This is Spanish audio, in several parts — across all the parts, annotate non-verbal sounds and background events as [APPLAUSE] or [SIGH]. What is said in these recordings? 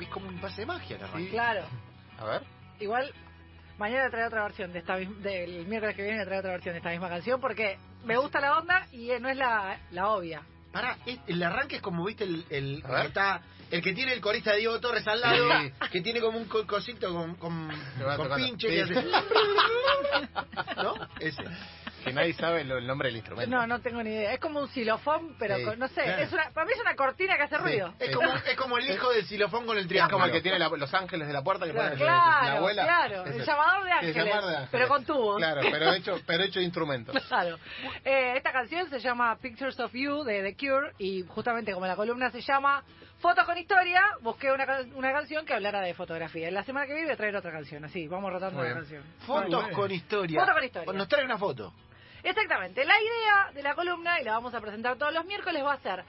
es como un pase de magia que arranque. Claro. A ver. Igual, mañana traeré otra versión de esta del miércoles que viene traeré otra versión de esta misma canción porque me gusta la onda y eh, no es la, la obvia. Pará, el arranque es como, viste, el, el, que está... El que tiene el corista de Diego Torres al lado, Sí. que tiene como un co- cosito con, con, con pinche Sí. que hace... ¿No? Ese. Que nadie sabe lo- el nombre del instrumento. No, no tengo ni idea. Es como un xilofón, pero Sí, con- no sé. claro. Es una, para mí es una cortina que hace ruido. Es como, es como el hijo del xilofón con el Es triángulo. como el que tiene la- los ángeles de la puerta que Claro, pone la claro, abuela. claro. El llamador de ángeles, llamador de ángeles. pero con tubos. Claro, pero hecho, pero hecho de instrumentos. [LAUGHS] Claro. Eh, esta canción se llama Pictures of You de The Cure y justamente como la columna se llama Fotos con historia, busqué una, una canción que hablara de fotografía. La semana que viene voy a traer otra canción, así, vamos rotando la canción. Fotos con historia. Fotos con historia. Nos trae una foto. Exactamente. La idea de la columna, y la vamos a presentar todos los miércoles, va a ser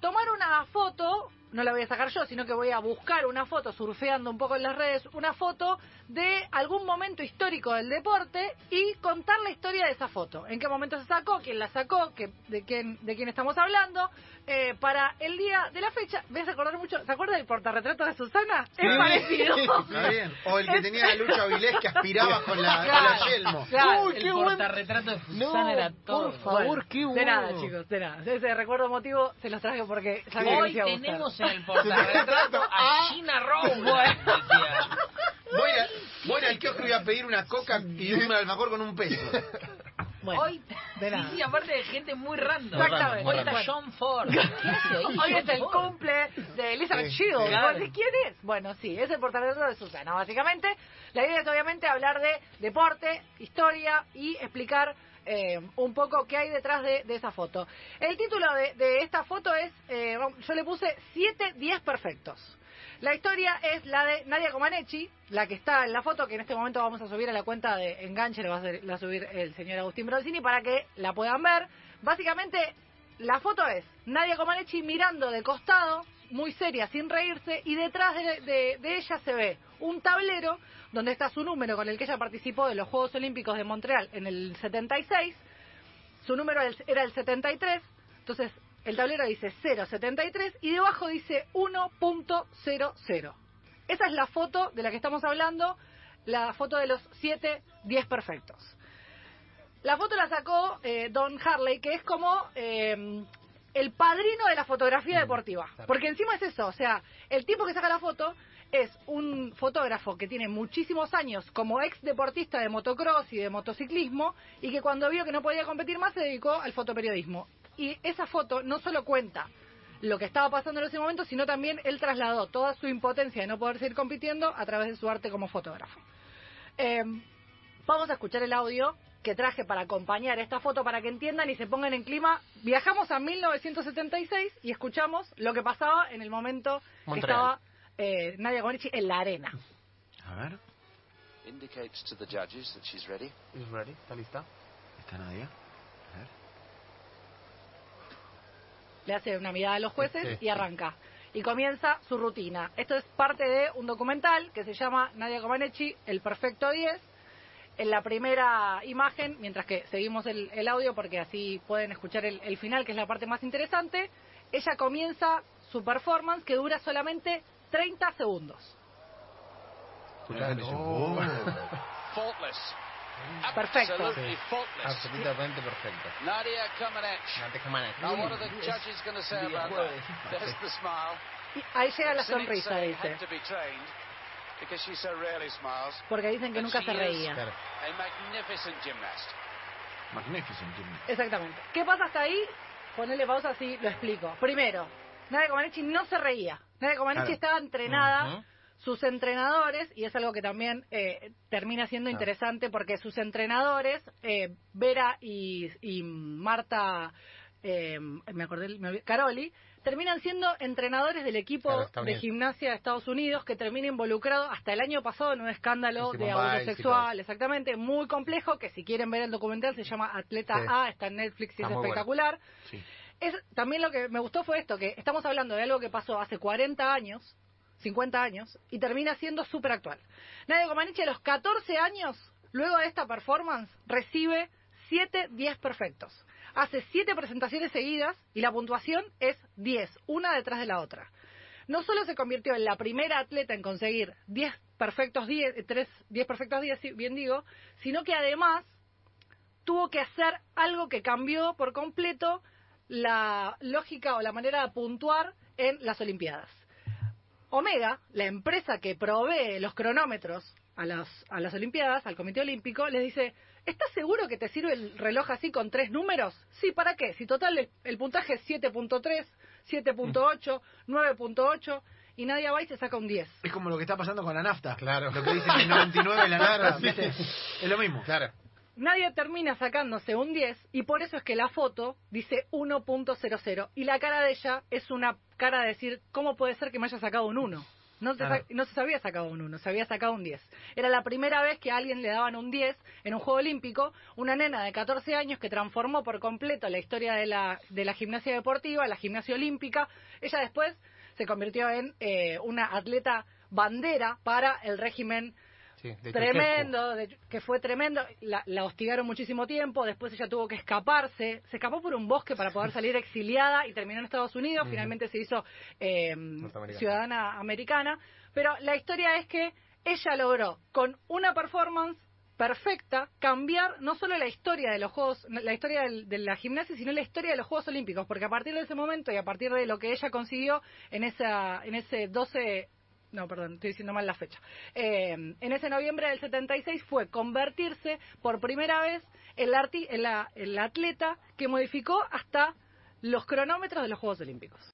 tomar una foto, no la voy a sacar yo, sino que voy a buscar una foto, surfeando un poco en las redes, una foto de algún momento histórico del deporte y contar la historia de esa foto. En qué momento se sacó, quién la sacó, qué- de, quién, de quién estamos hablando. eh, para el día de la fecha, me hace acordar mucho, ¿se acuerda del portarretrato de Susana? Es Sí. parecido. Está bien. O el que tenía a Lucho Avilés que aspiraba con la, con la yelmo. claro. Uy, el qué buen- portarretrato de No, Susana era todo. por favor, Bueno, qué De bueno. nada, chicos, de nada. Ese recuerdo emotivo se los traje porque sabía Hoy tenemos en el portarretrato a Gina Rowland. decía. Voy, a, voy al kiosco y voy a pedir una coca y un alfajor con un peso. Bueno, Hoy, nada. sí, aparte de gente muy random. Exactamente. Hoy está. John Ford. Hoy es el cumple de Elizabeth Sí, Shields. sí. ¿Vos decís quién es? Bueno, sí, es el portarretrato de Susana. Básicamente, la idea es obviamente hablar de deporte, historia y explicar eh, un poco qué hay detrás de, esa foto. El título de, de esta foto es, eh, yo le puse 7 10 perfectos. La historia es la de Nadia Comaneci, la que está en la foto, que en este momento vamos a subir a la cuenta de Enganche, la va a, subir el señor Agustín Bronzini para que la puedan ver. Básicamente, la foto es Nadia Comaneci mirando de costado, muy seria, sin reírse, y detrás de, ella se ve un tablero donde está su número con el que ella participó de los Juegos Olímpicos de Montreal en el 76. Su número era el- era el 73, entonces el tablero dice 073 y debajo dice 1.00. Esa es la foto de la que estamos hablando, la foto de los 7 10 perfectos. La foto la sacó eh, Don Harley, que es como eh, el padrino de la fotografía deportiva. Porque encima es eso, o sea, el tipo que saca la foto es un fotógrafo que tiene muchísimos años como ex deportista de motocross y de motociclismo y que cuando vio que no podía competir más se dedicó al fotoperiodismo. Y esa foto no solo cuenta lo que estaba pasando en ese momento, sino también él trasladó toda su impotencia de no poder seguir compitiendo a través de su arte como fotógrafo. Eh, vamos a escuchar el audio que traje para acompañar esta foto para que entiendan y se pongan en clima. Viajamos a 1976 y escuchamos lo que pasaba en el momento que Montreal. estaba eh, Nadia Comaneci en la arena. A ver, indicates to the judges that she's ready. Is ready? ¿Está lista? ¿está Nadia? A ver. le hace una mirada a los jueces Sí, y arranca. Y comienza su rutina. Esto es parte de un documental que se llama Nadia Comaneci, El Perfecto 10. En la primera imagen, mientras que seguimos el, el audio porque así pueden escuchar el, el final, que es la parte más interesante, ella comienza su performance que dura solamente 30 segundos. Oh. [LAUGHS] Faultless. Perfecto. Absolutamente perfecto. Nadia Comaneci. Now, what are the judges going to say about that? There's the smile. Y ahí llega la sonrisa, dice. Porque dicen que nunca se reía. Claro. Magnificent gymnast. Exactamente. ¿Qué pasa hasta ahí? Ponele pausa así, lo explico. Primero, Nadia Comaneci no se reía. Nadia Comaneci Claro. estaba entrenada. Sus entrenadores, y es algo que también eh, termina siendo Claro. interesante porque sus entrenadores, eh, Vera y, y Marta, eh, me acordé, me olvidé- Caroli, terminan siendo entrenadores del equipo Claro, de gimnasia de Estados Unidos que termina involucrado hasta el año pasado en un escándalo de abuso sexual, exactamente, muy complejo, que si quieren ver el documental se llama Atleta Sí. A, está en Netflix y es bueno. espectacular. Sí. Es, también lo que me gustó fue esto, que estamos hablando de algo que pasó hace 40 años, 50 años, y termina siendo súper actual. Nadia Comaneci a los 14 años, luego de esta performance, recibe 7 10 perfectos. Hace 7 presentaciones seguidas y la puntuación es 10, una detrás de la otra. no solo se convirtió en la primera atleta en conseguir 10 perfectos 10, eh, tres- 10 perfectos 10, sí, bien digo, sino que además tuvo que hacer algo que cambió por completo la lógica o la manera de puntuar en las Olimpiadas. Omega, la empresa que provee los cronómetros a las, a las Olimpiadas, al Comité Olímpico, les dice, ¿estás seguro que te sirve el reloj así con tres números? Sí, ¿para qué? Si total el, el puntaje es 7.3, 7.8, 9.8 y nadie va y se saca un 10. Es como lo que está pasando con la nafta. Claro. Lo que dicen que 99 la nafta. [LAUGHS] ¿viste? Es lo mismo. Claro. Nadie termina sacándose un 10 y por eso es que la foto dice 1.00 y la cara de ella es una cara de decir, ¿cómo puede ser que me haya sacado un 1? No se, Claro. sa- no se había sacado un 1, se había sacado un 10. Era la primera vez que a alguien le daban un 10 en un Juego Olímpico, una nena de 14 años que transformó por completo la historia de la, de la gimnasia deportiva, la gimnasia olímpica. Ella después se convirtió en eh, una atleta bandera para el régimen Sí, de tremendo, de- que fue tremendo. La, la hostigaron muchísimo tiempo, después ella tuvo que escaparse. Se escapó por un bosque para poder salir exiliada y terminó en Estados Unidos. Finalmente se hizo eh, ciudadana americana. Pero la historia es que ella logró, con una performance perfecta, cambiar no solo la historia de los Juegos, la historia del- de la gimnasia, sino la historia de los Juegos Olímpicos. Porque a partir de ese momento y a partir de lo que ella consiguió en, esa, en ese 12 no, perdón, estoy diciendo mal la fecha. Eh, en ese noviembre del 76 fue convertirse por primera vez en la, arti- la atleta que modificó hasta los cronómetros de los Juegos Olímpicos.